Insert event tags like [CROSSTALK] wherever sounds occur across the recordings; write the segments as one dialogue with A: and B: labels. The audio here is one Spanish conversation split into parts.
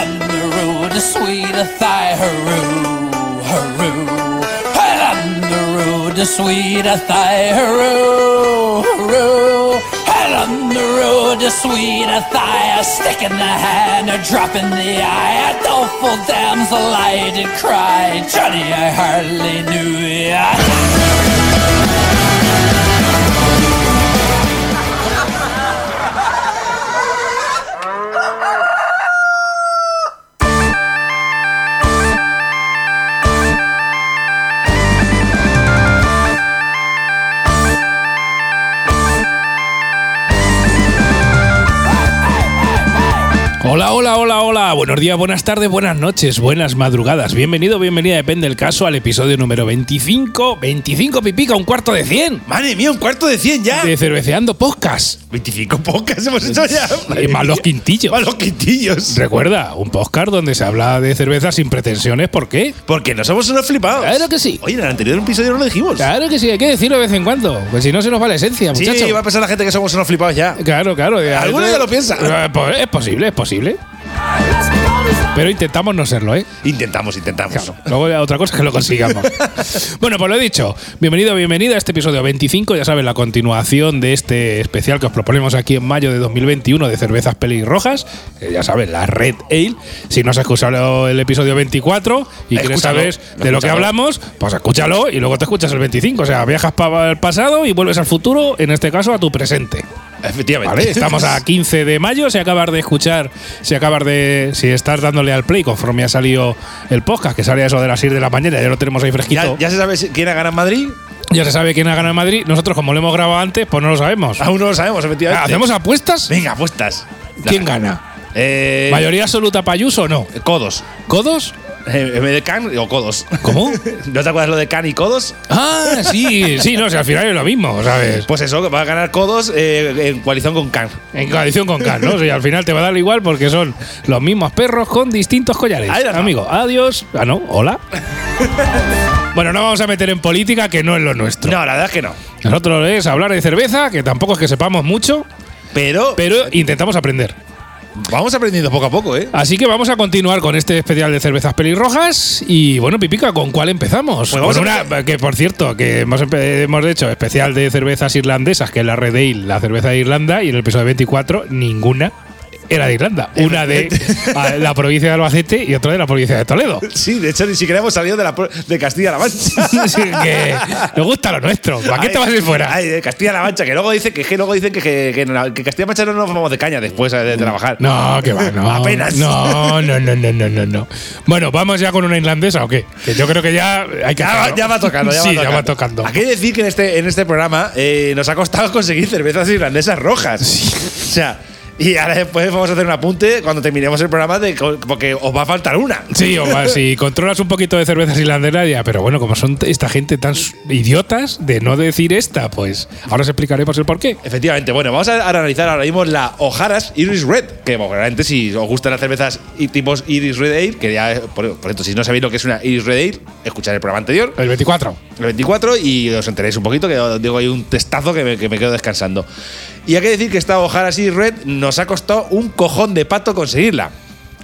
A: on the sweet thigh, hurroo, hurroo. On the sweet thigh, hurroo, hurroo. Well, the sweet thigh, a stick in the hand, a drop in the eye, a doleful damsel I did cry. Johnny, I hardly knew ya.
B: Hola. Buenos días, buenas tardes, buenas noches, buenas madrugadas. Bienvenido, bienvenida, depende del caso, al episodio número 25. 25 pipica, un cuarto de 100.
C: Madre mía, un cuarto de 100 ya.
B: De Cerveceando Podcast.
C: 25 podcasts hemos hecho ya.
B: Y más los quintillos.
C: Más los quintillos.
B: Recuerda, un podcast donde se habla de cerveza sin pretensiones. ¿Por qué?
C: Porque no somos unos flipados.
B: Claro que sí.
C: Oye, en el anterior episodio no lo dijimos.
B: Claro que sí, hay que decirlo de vez en cuando. Pues si no se nos va la esencia,
C: Sí,
B: muchacho.
C: va a pensar la gente que somos unos flipados ya.
B: Claro, claro.
C: Alguno ya lo piensa.
B: Eh, pues es posible, es posible. Pero intentamos no serlo, ¿eh?
C: Intentamos, intentamos.
B: Claro. Luego otra cosa es que lo consigamos. [LAUGHS] bueno, pues lo he dicho. Bienvenido, bienvenida a este episodio 25. Ya saben, la continuación de este especial que os proponemos aquí en mayo de 2021 de cervezas pelirrojas. Eh, ya saben, la Red Ale. Si no has escuchado el episodio 24 y quieres saber de lo que hablamos, pues escúchalo y luego te escuchas el 25. O sea, viajas para el pasado y vuelves al futuro, en este caso a tu presente.
C: Efectivamente.
B: ¿Vale? Estamos a 15 de mayo. Si acabas de escuchar, si acabas de. Si estás dándole al play conforme ha salido el podcast, que sale a eso de las 6 de la mañana, ya lo tenemos ahí fresquito.
C: Ya, ya se sabe quién ha ganado en Madrid.
B: Ya se sabe quién ha ganado en Madrid. Nosotros, como lo hemos grabado antes, pues no lo sabemos.
C: Aún no lo sabemos, efectivamente.
B: ¿Hacemos apuestas?
C: Venga, apuestas.
B: ¿Quién gana?
C: Eh,
B: ¿Mayoría absoluta Payuso o no?
C: Codos.
B: ¿Codos?
C: Eh, en vez de can o codos.
B: ¿Cómo? [LAUGHS]
C: ¿No te acuerdas lo de can y codos?
B: Ah, sí, sí, no, si al final es lo mismo, ¿sabes?
C: Pues eso, que va a ganar codos eh, en coalición con can.
B: En coalición con Can, ¿no? O sea, al final te va a dar igual porque son los mismos perros con distintos collares.
C: Ahí la
B: Amigo, adiós. Ah, no, hola. bueno, no vamos a meter en política, que no es lo nuestro.
C: No, la verdad es que no.
B: Nosotros es hablar de cerveza, que tampoco es que sepamos mucho,
C: Pero,
B: pero intentamos aprender.
C: Vamos aprendiendo poco a poco, ¿eh?
B: Así que vamos a continuar con este especial de cervezas pelirrojas. Y bueno, Pipica, ¿con cuál empezamos?
C: Pues vamos
B: Con
C: a
B: una, que por cierto, que hemos, hemos hecho especial de cervezas irlandesas, que es la Red Ale, la cerveza de Irlanda, y en el episodio 24, ninguna era de Irlanda. Una de la provincia de Albacete y otra de la provincia de Toledo.
C: Sí, de hecho, ni siquiera hemos salido de, la, de Castilla-La Mancha. [LAUGHS]
B: Así que nos gusta lo nuestro. ¿Para qué
C: Ay,
B: te vas a ir fuera?
C: Ay, de Castilla-La Mancha, que luego dicen que, que luego dicen que, que, que, Castilla-La Mancha no nos vamos de caña después de, de trabajar.
B: No, que va, no.
C: Apenas.
B: No, no, no, no, no, no, no. Bueno, ¿vamos ya con una irlandesa o qué? Que yo creo que ya hay que
C: Ya, ya va tocando, ya
B: sí,
C: va tocando.
B: ya va tocando.
C: Hay que decir que en este, en este programa eh, nos ha costado [LAUGHS] conseguir cervezas irlandesas rojas. O sea, y ahora después vamos a hacer un apunte cuando terminemos el programa de porque os va a faltar una.
B: Sí, o más, si controlas un poquito de cervezas irlandesas, ya, pero bueno, como son esta gente tan idiotas de no decir esta, pues ahora os explicaremos el porqué.
C: Efectivamente, bueno, vamos a, analizar ahora mismo la O'Hara's Iris Red, que realmente si os gustan las cervezas y tipos Iris Red Ale, que ya, por, por si no sabéis lo que es una Iris Red Ale, escuchad el programa anterior,
B: El 24.
C: el 24, y os enteréis un poquito, que os digo, hay un testazo que me, que me quedo descansando. Y hay que decir que esta O'Hara's Iris Red nos ha costado un cojón de pato conseguirla.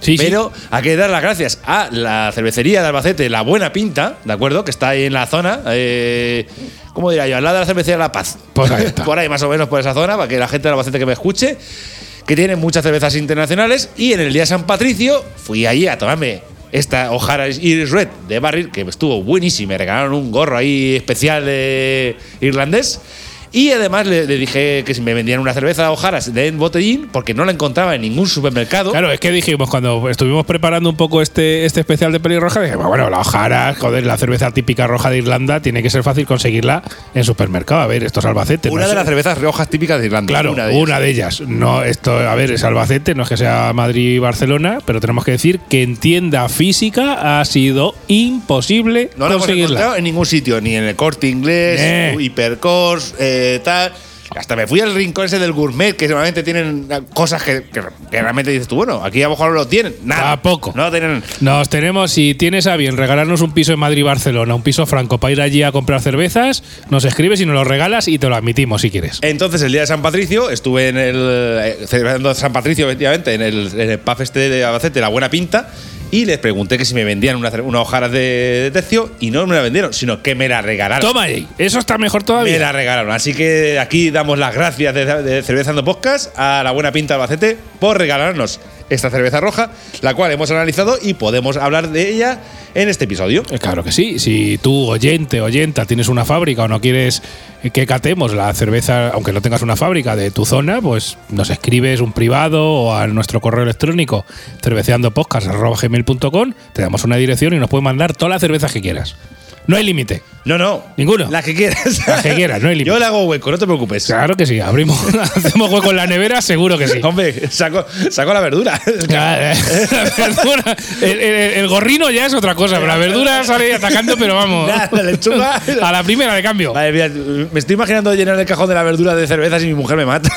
B: Sí, sí.
C: Pero hay que dar las gracias a la cervecería de Albacete, La Buena Pinta, ¿de acuerdo? Que está ahí en la zona. Eh, ¿Cómo diría yo? Al lado de la cervecería La Paz.
B: Pues ahí está. [LAUGHS]
C: por ahí, más o menos, por esa zona, para que la gente de Albacete que me escuche, que tiene muchas cervezas internacionales. Y en el día de San Patricio fui allí a tomarme esta O'Hara Iris Red de Barril, que estuvo buenísima. Me regalaron un gorro ahí especial irlandés. Y además le, le dije que si me vendían una cerveza O'Hara's de botellín, porque no la encontraba en ningún supermercado.
B: Claro, es que dijimos, cuando estuvimos preparando un poco este, este especial de pelirroja, dijimos, bueno, la ojara, joder, la cerveza típica roja de Irlanda, tiene que ser fácil conseguirla en supermercado. A ver, esto es Albacete.
C: Una
B: no
C: de las cervezas rojas típicas de Irlanda.
B: Claro, una de, ellas. No, esto, a ver, es Albacete, no es que sea Madrid y Barcelona, pero tenemos que decir que en tienda física ha sido imposible
C: No la hemos
B: conseguirla.
C: encontrado en ningún sitio, ni en el corte inglés,
B: Eh.
C: hipercors, eh, tal. Hasta me fui al rincón ese del gourmet, que normalmente tienen cosas que, que- que realmente dices tú, bueno, aquí a lo mejor no lo tienen. Nada.
B: Tampoco.
C: No tienen.
B: Nos tenemos, si tienes a bien regalarnos un piso en Madrid Barcelona, un piso franco para ir allí a comprar cervezas, nos escribes y nos lo regalas y te lo admitimos si quieres.
C: Entonces, el día de San Patricio, estuve en el. eh, celebrando San Patricio, efectivamente, en el, en el pub este de Albacete, La Buena Pinta, y les pregunté que si me vendían una, una de, de tercio, y no me la vendieron, sino que me la regalaron.
B: Toma ahí, eso está mejor
C: Me
B: todavía.
C: la regalaron. Así que aquí damos las gracias de, de Cervezando Podcast a la buena pinta Albacete por regalarnos esta cerveza roja, la cual hemos analizado y podemos hablar de ella en este episodio.
B: Eh, Claro que sí. Si tú, oyente, oyenta, tienes una fábrica o no quieres que catemos la cerveza, aunque no tengas una fábrica de tu zona, pues nos escribes un privado o a nuestro correo electrónico cerveceandopodcast.com, te damos una dirección y nos puedes mandar todas las cervezas que quieras. No hay límite.
C: No, no.
B: Ninguno.
C: La que quieras.
B: La que quieras, no hay límite.
C: Yo le hago hueco, no te preocupes.
B: Claro que sí, abrimos, [LAUGHS] hacemos hueco en la nevera, seguro que sí.
C: Hombre, saco, saco la verdura.
B: Eh, [LAUGHS] la verdura- el, el- el gorrino ya es otra cosa, pero la verdura sale atacando, pero vamos. [LAUGHS]
C: Nada, la lechuga.
B: A la primera de cambio.
C: Me estoy imaginando llenar el cajón de la verdura de cervezas y mi mujer me mata.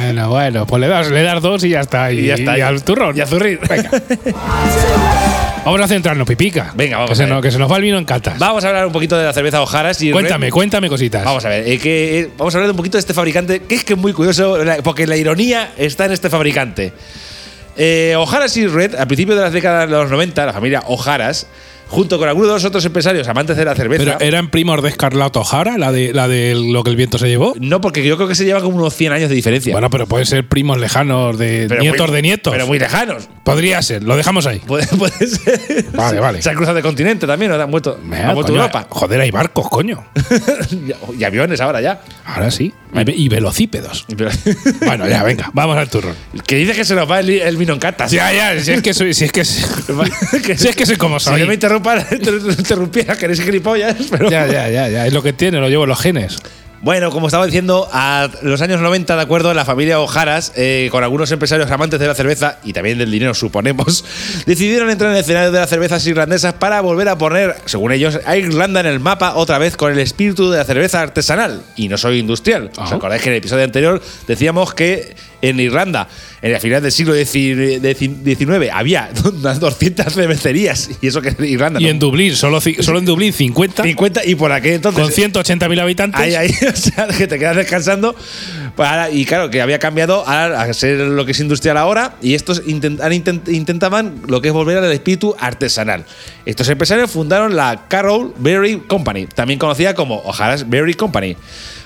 B: Bueno, bueno, pues le das, le das dos y ya está. Y,
C: Y ya está.
B: y al turrón.
C: Y a zurrir.
B: Venga. Vamos a centrarnos, Pipica.
C: Venga, vamos
B: que se, nos, que se nos va el vino en catas.
C: Vamos a hablar un poquito de la cerveza Ojaras y
B: cuéntame, cuéntame cositas.
C: Vamos a ver, eh, que, eh, vamos a hablar un poquito de este fabricante, que es que es muy curioso, porque la ironía está en este fabricante. Eh, Ojaras y Red, a principios de las décadas de los 90, la familia Ojaras, junto con algunos de los otros empresarios amantes de la cerveza.
B: Pero eran primos de Escarlata O'Hara, la de, la de lo que el viento se llevó.
C: no, porque yo creo que se lleva como unos 100 años de diferencia.
B: Bueno, pero pueden ser primos lejanos de
C: Pero
B: nietos
C: muy-
B: de nietos.
C: Pero muy lejanos.
B: Podría ser, lo dejamos ahí.
C: Puede, [LAUGHS] puede ser.
B: Vale, vale.
C: Se han cruzado de continente también, ¿no? Han vuelto,
B: Mira,
C: han
B: coño,
C: Europa.
B: Joder, hay barcos, coño. [LAUGHS]
C: y aviones ahora ya.
B: Ahora sí. Y, ve- y velocípedos. [LAUGHS] Bueno, ya, venga, vamos al turrón.
C: que dice que se nos va el, el vino en catas.
B: Ya, ya, si es que soy, si es que, [LAUGHS] si es que soy como
C: Si
B: soy.
C: no me interrumpa, [LAUGHS] interrumpiera, que eres gilipollas, pero.
B: Ya, ya, ya, ya, es lo que tiene, lo llevo los genes.
C: Bueno, como estaba diciendo, a los años 90, de acuerdo, la familia Ojaras, eh, con algunos empresarios amantes de la cerveza y también del dinero, suponemos, [LAUGHS] decidieron entrar en el escenario de las cervezas irlandesas para volver a poner, según ellos, a Irlanda en el mapa otra vez con el espíritu de la cerveza artesanal y no solo industrial. ¿Os acordáis que en el episodio anterior decíamos que en Irlanda, en el final del siglo XIX, había [LAUGHS] unas 200 cervecerías y eso que es Irlanda.
B: Y
C: ¿no?
B: en Dublín, solo, solo en Dublín 50,
C: 50 y por aquel entonces.
B: con 180.000 habitantes.
C: Ahí, ahí, [LAUGHS] o sea, que te quedas descansando. Y claro, que había cambiado a, ser lo que es industrial ahora. Y estos intentaban lo que es volver al espíritu artesanal. Estos empresarios fundaron la Carroll Berry Company, también conocida como O'Hara's Berry Company.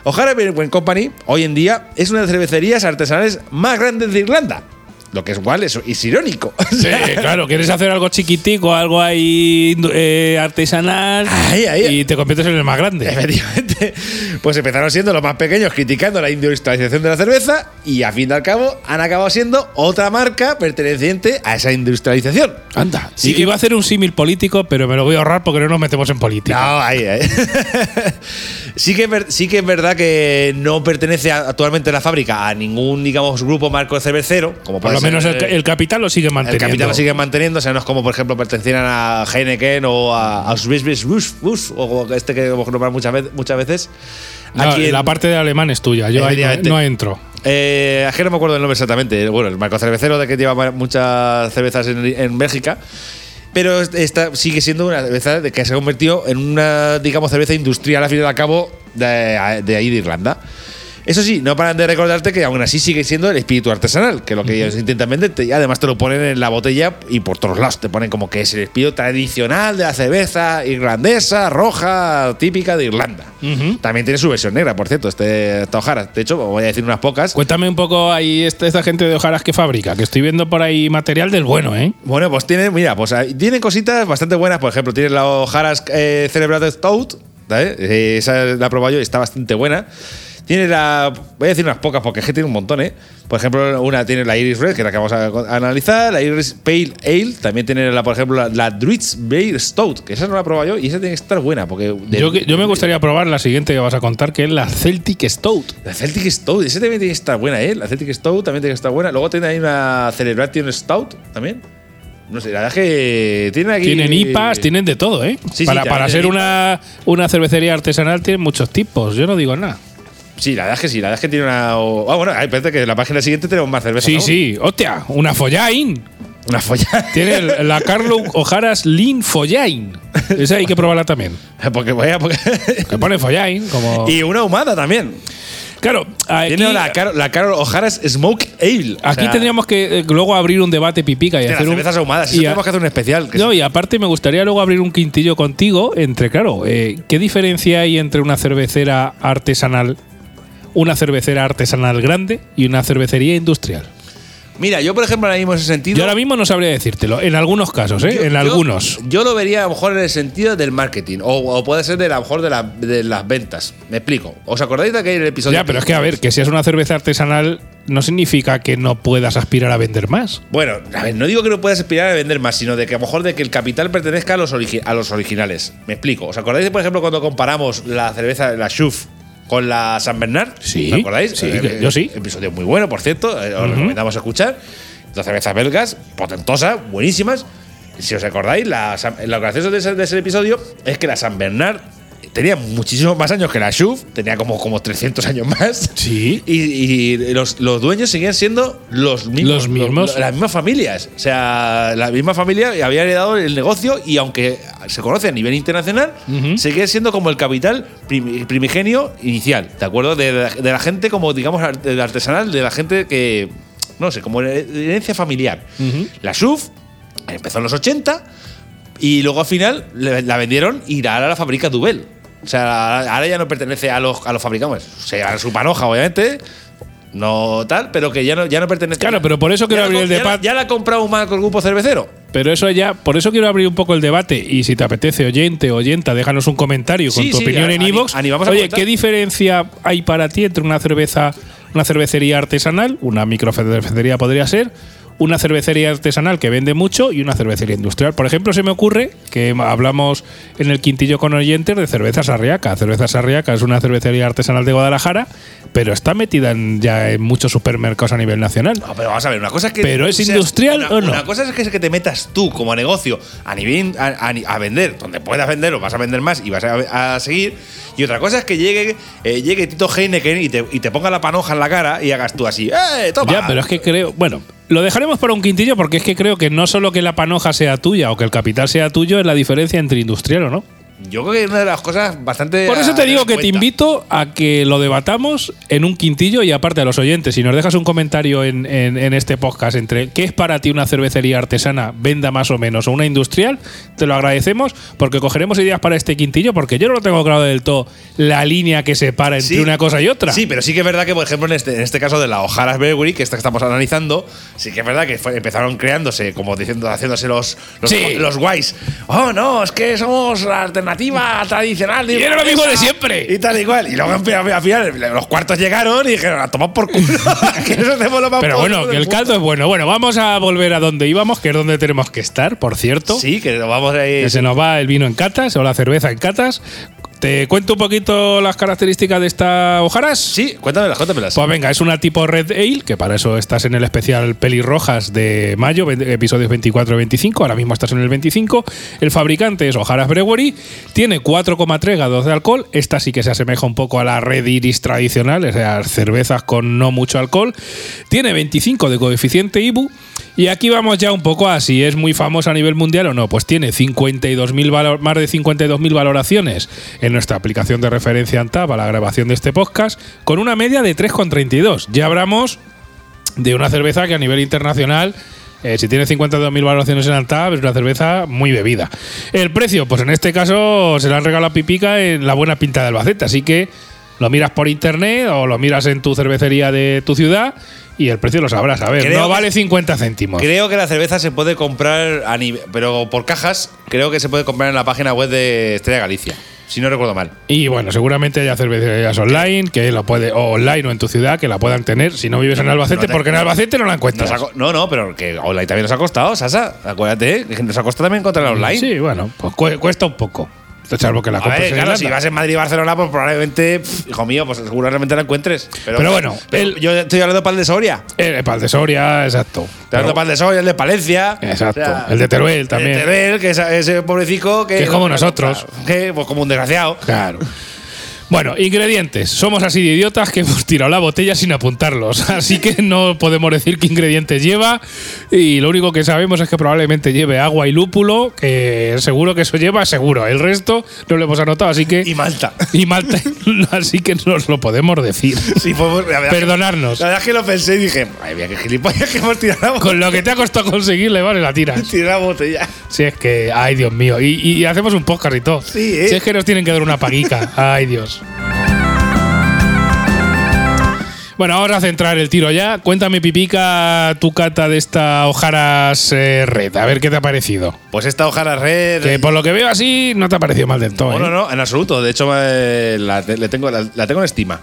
C: O'Hara Berry Company, hoy en día, es una de las cervecerías artesanales más grandes de Irlanda. Lo que es igual es, es irónico.
B: Sí, [LAUGHS] claro, quieres hacer algo chiquitico, algo ahí eh, artesanal
C: Ahí, ahí.
B: y te conviertes en el más grande.
C: Efectivamente, pues empezaron siendo los más pequeños criticando la industrialización de la cerveza y a fin de al cabo han acabado siendo otra marca perteneciente a esa industrialización.
B: Anda,
C: Sí
B: iba a hacer un símil político, pero me lo voy a ahorrar porque no nos metemos en política.
C: No, ahí, ahí. [LAUGHS] sí, que sí que es verdad que no pertenece a- actualmente la fábrica a ningún, digamos, grupo marco cervecero, como
B: Por
C: puede
B: lo menos el, el capital lo sigue
C: el
B: manteniendo.
C: capital lo siguen manteniendo, o sea, no es como, por ejemplo, pertenecieran a Heineken o a, a Swiss Bush, Bush, o este que hemos nombrado muchas veces. Muchas veces.
B: No,
C: Aquí en-
B: la parte de alemán es tuya, yo ahí no, no entro.
C: Eh, es que no me acuerdo el nombre exactamente. Bueno, el marco cervecero de que lleva muchas cervezas en, en Bélgica. Pero esta sigue siendo una cerveza que se ha convertido en una, digamos, cerveza industrial al fin y al cabo de, de ahí de Irlanda. Eso sí, no paran de recordarte que aún así sigue siendo el espíritu artesanal, que es lo que ellos intentan venderte. Y además te lo ponen en la botella y por todos lados te ponen como que es el espíritu tradicional de la cerveza irlandesa, roja, típica de Irlanda. También tiene su versión negra, por cierto, este, esta hojara. De hecho, voy a decir unas pocas.
B: Cuéntame un poco ahí esta, esta gente de Ojaras que fabrica, que estoy viendo por ahí material del bueno, ¿eh?
C: Bueno, pues tiene, mira, pues tiene cositas bastante buenas. Por ejemplo, tiene la Ojaras eh, Celebrated Stout. ¿vale? Eh, esa la he probado yo y está bastante buena. Tiene la. Voy a decir unas pocas porque es que tiene un montón, ¿eh? Por ejemplo, una tiene la Iris Red, que es la que vamos a, analizar. La Iris Pale Ale. También tiene, la, por ejemplo, la, la Druids Beer Stout, que esa no la he probado yo y esa tiene que estar buena. Porque de-
B: Yo, me gustaría probar la siguiente que vas a contar, que es la Celtic Stout.
C: La Celtic Stout, esa también tiene que estar buena, ¿eh? La Celtic Stout también tiene que estar buena. Luego tiene ahí una Celebration Stout también. No sé, la verdad es que tienen aquí.
B: Tienen IPAs, tienen de todo, ¿eh?
C: Sí, sí,
B: para para ser una, una cervecería artesanal tienen muchos tipos, yo no digo nada.
C: Sí, la verdad es que sí, la verdad es que tiene una. Ah, bueno, espérate que en la página siguiente tenemos más cerveza.
B: Sí, sí. Hostia, una Follain.
C: Una folla.
B: Tiene el- la Carlo O'Hara's Lean Follain. Esa hay que probarla también. [LAUGHS]
C: porque voy a. porque-
B: Que pone Follain como.
C: y una ahumada también.
B: claro, aquí,
C: Tiene la, Car la Carol O'Hara's Smoke Ale. O
B: aquí
C: sea,
B: tendríamos que eh, luego abrir un debate pipica y hacer
C: las
B: un.
C: cervezas ahumadas.
B: y
C: Eso
B: a-
C: tenemos que hacer un especial. que
B: No, y aparte me gustaría luego abrir un quintillo contigo entre, claro, eh, ¿qué diferencia hay entre una cervecera artesanal, una cervecera artesanal grande y una cervecería industrial?
C: Mira, yo por ejemplo ahora mismo en ese sentido.
B: Yo ahora mismo no sabría decírtelo, en algunos casos, ¿eh?
C: Yo-
B: en
C: yo-
B: algunos.
C: Yo lo vería a lo mejor en el sentido del marketing. O, o puede ser de a lo mejor de, la- de las ventas. Me explico. ¿Os acordáis de aquel episodio?
B: Ya, pero es que a ver, que seas una cerveza artesanal no significa que no puedas aspirar a vender más.
C: Bueno, a ver, no digo que no puedas aspirar a vender más, sino de que a lo mejor de que el capital pertenezca a los, origi- a los originales. Me explico. ¿Os acordáis, por ejemplo, cuando comparamos la cerveza, la Schuf, con la San Bernard?
B: Sí,
C: ¿Os acordáis?
B: sí,
C: Eh,
B: yo sí.
C: Episodio muy bueno, por cierto. eh, Os recomendamos escuchar. Dos cervezas belgas, potentosas, buenísimas. Si os acordáis, la, lo gracioso de ese, de ese episodio es que la San Bernard tenía muchísimos más años que la Schuf, tenía como, como 300 años más.
B: Sí.
C: Y, y los, los dueños seguían siendo los mismos.
B: Los mismos.
C: las mismas familias. O sea, la misma familia había heredado el negocio y aunque se conoce a nivel internacional, seguía siendo como el capital prim- primigenio inicial. ¿De acuerdo? De, la- de la gente, como digamos, artesanal, de la gente que. No sé, como herencia familiar. La SUF empezó en los 80 y luego al final la vendieron y ahora la fabrica Dubel. O sea, ahora ya no pertenece a los, a los fabricantes. O sea, a su panoja, obviamente. No tal, pero que ya no, ya no pertenece.
B: Claro, pero por eso quiero abrir el debate.
C: Ya la ha comprado un marco el grupo cervecero.
B: Pero eso ya, por eso quiero abrir un poco el debate. Y si te apetece, oyente, oyenta, déjanos un comentario con tu
C: sí,
B: opinión en
C: a
B: Oye,
C: comentar.
B: ¿qué diferencia hay para ti entre una cerveza, una cervecería artesanal, una microcervecería podría ser, una cervecería artesanal que vende mucho y una cervecería industrial? Por ejemplo, se me ocurre que hablamos en el quintillo con oyentes de cervezas Arriaca. Cervezas Arriaca es una cervecería artesanal de Guadalajara, pero está metida en- ya en muchos supermercados a nivel nacional.
C: No, pero vamos a ver, una cosa es que.
B: ¿Pero es
C: seas-
B: industrial
C: una-
B: o no?
C: Una cosa es que, es que te metas tú como negocio a nivel a, a- a vender, donde puedas vender o vas a vender más y vas a, a seguir. Y otra cosa es que llegue, eh, llegue Tito Heineken y te, y te ponga la panoja en la cara y hagas tú así, ¡eh, toma!
B: Ya, pero es que creo. Bueno, lo dejaremos para un quintillo porque es que creo que no solo que la panoja sea tuya o que el capital sea tuyo es la diferencia entre industrial o no.
C: Yo creo que es una de las cosas bastante.
B: Por eso te digo que
C: en
B: te
C: cuenta.
B: invito a que lo debatamos en un quintillo y aparte a los oyentes, si nos dejas un comentario en, en- en este podcast entre qué es para ti una cervecería artesana, venda más o menos, o una industrial, te lo agradecemos porque cogeremos ideas para este quintillo porque yo no lo tengo claro del todo la línea que separa entre
C: Sí.
B: una cosa y otra.
C: Sí, pero sí que es verdad que, por ejemplo, en este, en este caso de la O'Hara's Brewery, que esta que estamos analizando, sí que es verdad que fue- empezaron creándose, como diciendo, haciéndose los, los,
B: Sí.
C: los guays. Oh, no, es que somos la alternativa tradicional.
B: Y era lo mismo de
C: hamburguesa",
B: siempre.
C: Y tal y cual. Y luego al final, al final los cuartos llegaron y dijeron, a tomar por culo. [LAUGHS] que lo más
B: Pero bueno, que el caldo es bueno. Bueno, vamos a volver a donde íbamos, que es donde tenemos que estar, por cierto.
C: Sí, que nos vamos a ir.
B: Que se nos va el vino en catas o la cerveza en catas. Te cuento un poquito las características de esta hojaras.
C: Sí, cuéntamelas, cuéntamelas.
B: Pues venga, es una tipo Red Ale, que para eso estás en el especial Pelirrojas de mayo, episodios 24 y 25. Ahora mismo estás en el 25. El fabricante es Ojaras Brewery. Tiene 4,3 grados de alcohol. Esta sí que se asemeja un poco a la Red Iris tradicional, o sea, cervezas con no mucho alcohol. Tiene 25 de coeficiente IBU. Y aquí vamos ya un poco a si es muy famosa a nivel mundial o no. Pues tiene 52.000 valo- más de 52.000 valoraciones en nuestra aplicación de referencia ANTAP a la grabación de este podcast, con una media de 3,32. Ya hablamos de una cerveza que a nivel internacional, eh, si tiene 52.000 valoraciones en Antab, es una cerveza muy bebida. El precio, pues en este caso se le han regalado a Pipica en la buena pinta de Albacete, así que lo miras por internet o lo miras en tu cervecería de tu ciudad y el precio lo sabrás. A ver,
C: Creo
B: no vale 50 céntimos.
C: Creo que la cerveza se puede comprar a nivel, pero por cajas, creo que se puede comprar en la página web de Estrella Galicia, si no recuerdo mal.
B: Y bueno, seguramente haya cervecerías online que lo puede, o online o en tu ciudad que la puedan tener si no vives en Albacete,
C: no te-
B: porque en Albacete no la encuentras.
C: Ha no, no, pero que online también nos ha costado, Sasa. Acuérdate, que nos ha costado también encontrarla online.
B: Sí, bueno, pues cu- cuesta un poco. Salvo que la
C: A ver, claro, si vas en Madrid y Barcelona, pues probablemente, hijo mío, pues seguramente la encuentres. Pero,
B: Pero bueno,
C: pero
B: el-
C: yo estoy hablando de Pal de Soria.
B: El Pal de Soria, exacto.
C: Estoy hablando de Pal de Soria, el de Palencia.
B: Exacto. El de Teruel también.
C: El de Teruel, que es ese pobrecico que.
B: Que es como nosotros.
C: Que, pues como un desgraciado.
B: Claro. Bueno, ingredientes. Somos así de idiotas que hemos tirado la botella sin apuntarlos. [LAUGHS] Así que no podemos decir qué ingredientes lleva. Y lo único que sabemos es que probablemente lleve agua y lúpulo, que seguro que eso lleva, seguro. El resto no lo hemos anotado, así que.
C: Y Malta.
B: y Malta, [LAUGHS] así que nos lo podemos decir. [LAUGHS]
C: Sí, podemos- la verdad que-
B: Perdonarnos.
C: La verdad es que lo pensé y dije, ay, mira qué gilipollas que hemos tirado la botella.
B: Con lo que te ha costado conseguirle, vale, la tiras.
C: Tirar la botella.
B: Si es que, ay Dios mío, y, y hacemos un podcast y todo.
C: Sí, ¿eh?
B: Si es que nos tienen que dar una paguica, ay Dios. Bueno, vamos a centrar el tiro ya. Cuéntame, Pipica, tu cata de esta Ojaras eh, Red. A ver qué te ha parecido.
C: Pues esta hojara red.
B: Que por lo que veo así, no te ha parecido mal del todo.
C: No, no,
B: ¿eh?
C: no, en absoluto. De hecho, eh, la, le tengo, la, la tengo en estima.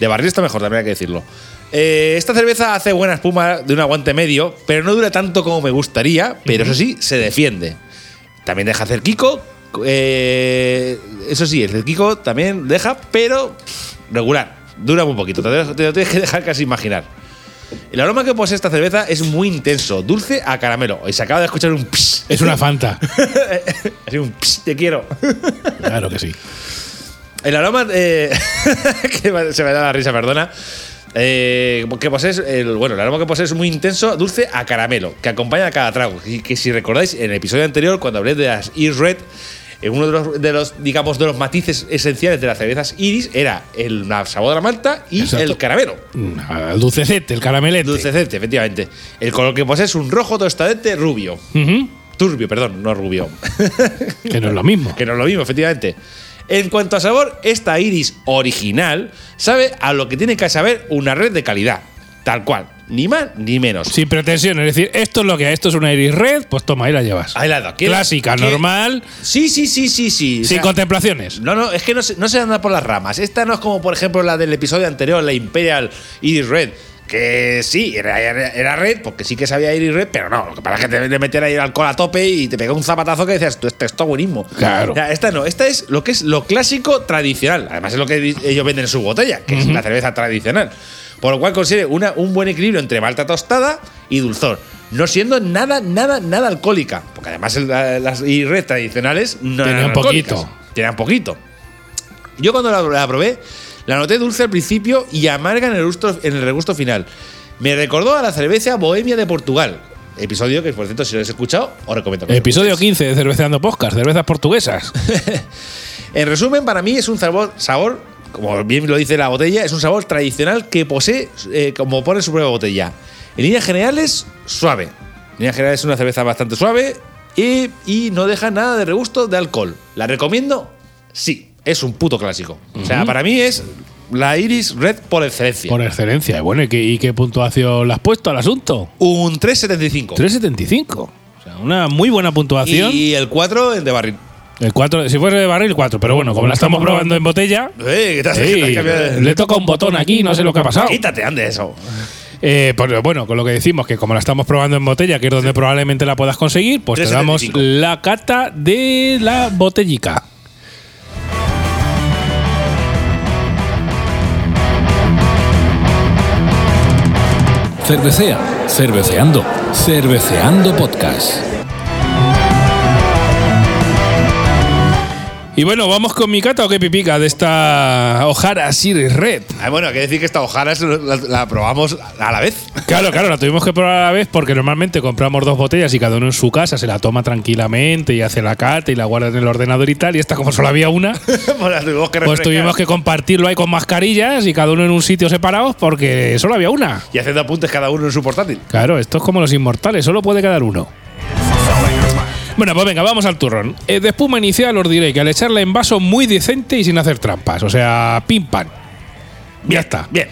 C: De barril está mejor, también hay que decirlo. Eh, esta cerveza hace buena espuma de un aguante medio, pero no dura tanto como me gustaría, pero eso sí, se defiende. También deja hacer Kiko. eh, eso sí, el Kiko también deja, pero regular. Dura muy poquito, te, lo- te lo tienes que dejar casi imaginar. El aroma que posee esta cerveza es muy intenso, dulce a caramelo. Y se acaba de escuchar un pss.
B: Es una Fanta. [LAUGHS]
C: Así un pss, te quiero.
B: claro que sí.
C: El aroma. eh, [LAUGHS] que se me da la risa, perdona. Eh, que posee, el, bueno, el aroma que posee es muy intenso, dulce a caramelo, que acompaña a cada trago. Y que si recordáis, en el episodio anterior, cuando hablé de las Ears Red, eh, uno de los, de los, digamos, de los matices esenciales de las cervezas Iris era el sabor de la malta y
B: Exacto.
C: el caramelo.
B: El dulcecete, el caramelete.
C: Dulcecete, efectivamente. El color que posee es un rojo tostadete rubio. Turbio, perdón, no rubio. [LAUGHS]
B: Que no es lo mismo.
C: que no es lo mismo, efectivamente. En cuanto a sabor, esta iris original sabe a lo que tiene que saber una red de calidad. Tal cual. Ni más ni menos.
B: Sin pretensión, es decir, esto es lo que hay, esto es una Iris Red, pues toma, ahí la llevas.
C: Ahí la. ¿Quieres-
B: Clásica,
C: quieres-
B: normal,
C: Sí, sí, sí, sí, sí. O
B: sin
C: sea,
B: contemplaciones.
C: no, no, es que no se, no se anda por las ramas. Esta no es como, por ejemplo, la del episodio anterior, la Imperial Iris Red. Que sí, era, era- era red, porque sí que sabía Iris Red, pero no. Lo que pasa es que te le meter ahí el alcohol a tope y te pega un zapatazo que decías, tú, esto esto es buenismo.
B: Claro.
C: O sea, esta no, esta es lo que es lo clásico tradicional. Además, es lo que ellos venden en su botella, que es la cerveza tradicional. Por lo cual consigue una- un buen equilibrio entre malta tostada y dulzor. No siendo nada, nada, nada alcohólica. Porque además las Iris Red tradicionales no
B: Tenían poquito.
C: Tenían poquito. Yo cuando la, la probé, la noté dulce al principio y amarga en el, gusto, en el regusto final. Me recordó a la cerveza Bohemia de Portugal. Episodio que, por cierto, si lo habéis escuchado, os recomiendo. que
B: Episodio
C: escuchéis.
B: 15 de Cerveceando Podcast, cervezas portuguesas. [LAUGHS]
C: En resumen, para mí es un sabor, sabor, como bien lo dice la botella, es un sabor tradicional que posee, eh, como pone su propia botella. En líneas generales, suave. En líneas generales es una cerveza bastante suave y, y no deja nada de regusto de alcohol. ¿La recomiendo? Sí, es un puto clásico. O sea, para mí es la Iris Red por excelencia.
B: Por excelencia. Bueno, ¿y qué, y qué puntuación le has puesto al asunto?
C: Un 3,75.
B: 3.75. O sea, una muy buena puntuación.
C: Y el 4 en de barril.
B: El 4, si fuese de barril, 4. Pero bueno, como la estamos probando en botella,
C: Eh, ¿qué te has-
B: ey,
C: qué te has cambiado?
B: le toca un botón aquí, no sé lo que ha pasado.
C: Quítate, ande eso.
B: Eh, pues bueno, con lo que decimos, que como la estamos probando en botella, que es donde probablemente la puedas conseguir, pues te damos
C: 3,75.
B: la cata de la botellica.
D: Cervecea, cerveceando, cerveceando podcast.
B: Y bueno, vamos con mi cata o qué pipica de esta Ojara Series Red.
C: Ah, bueno, hay que decir que esta hojara es- la, la probamos a la vez.
B: Claro, claro, la tuvimos que probar a la vez porque normalmente compramos dos botellas y cada uno en su casa se la toma tranquilamente y hace la cata y la guarda en el ordenador y tal. Y esta, como solo había una, [LAUGHS]
C: Pues tuvimos que
B: pues
C: refrescar.
B: tuvimos que compartirlo ahí con mascarillas y cada uno en un sitio separados porque solo había una.
C: Y haciendo apuntes cada uno en su portátil.
B: Claro, esto es como los inmortales, solo puede quedar uno. Bueno, pues venga, vamos al turrón. Eh, de espuma inicial os diré que al echarla en vaso muy decente y sin hacer trampas, o sea, pim pam. Ya está.
C: Bien.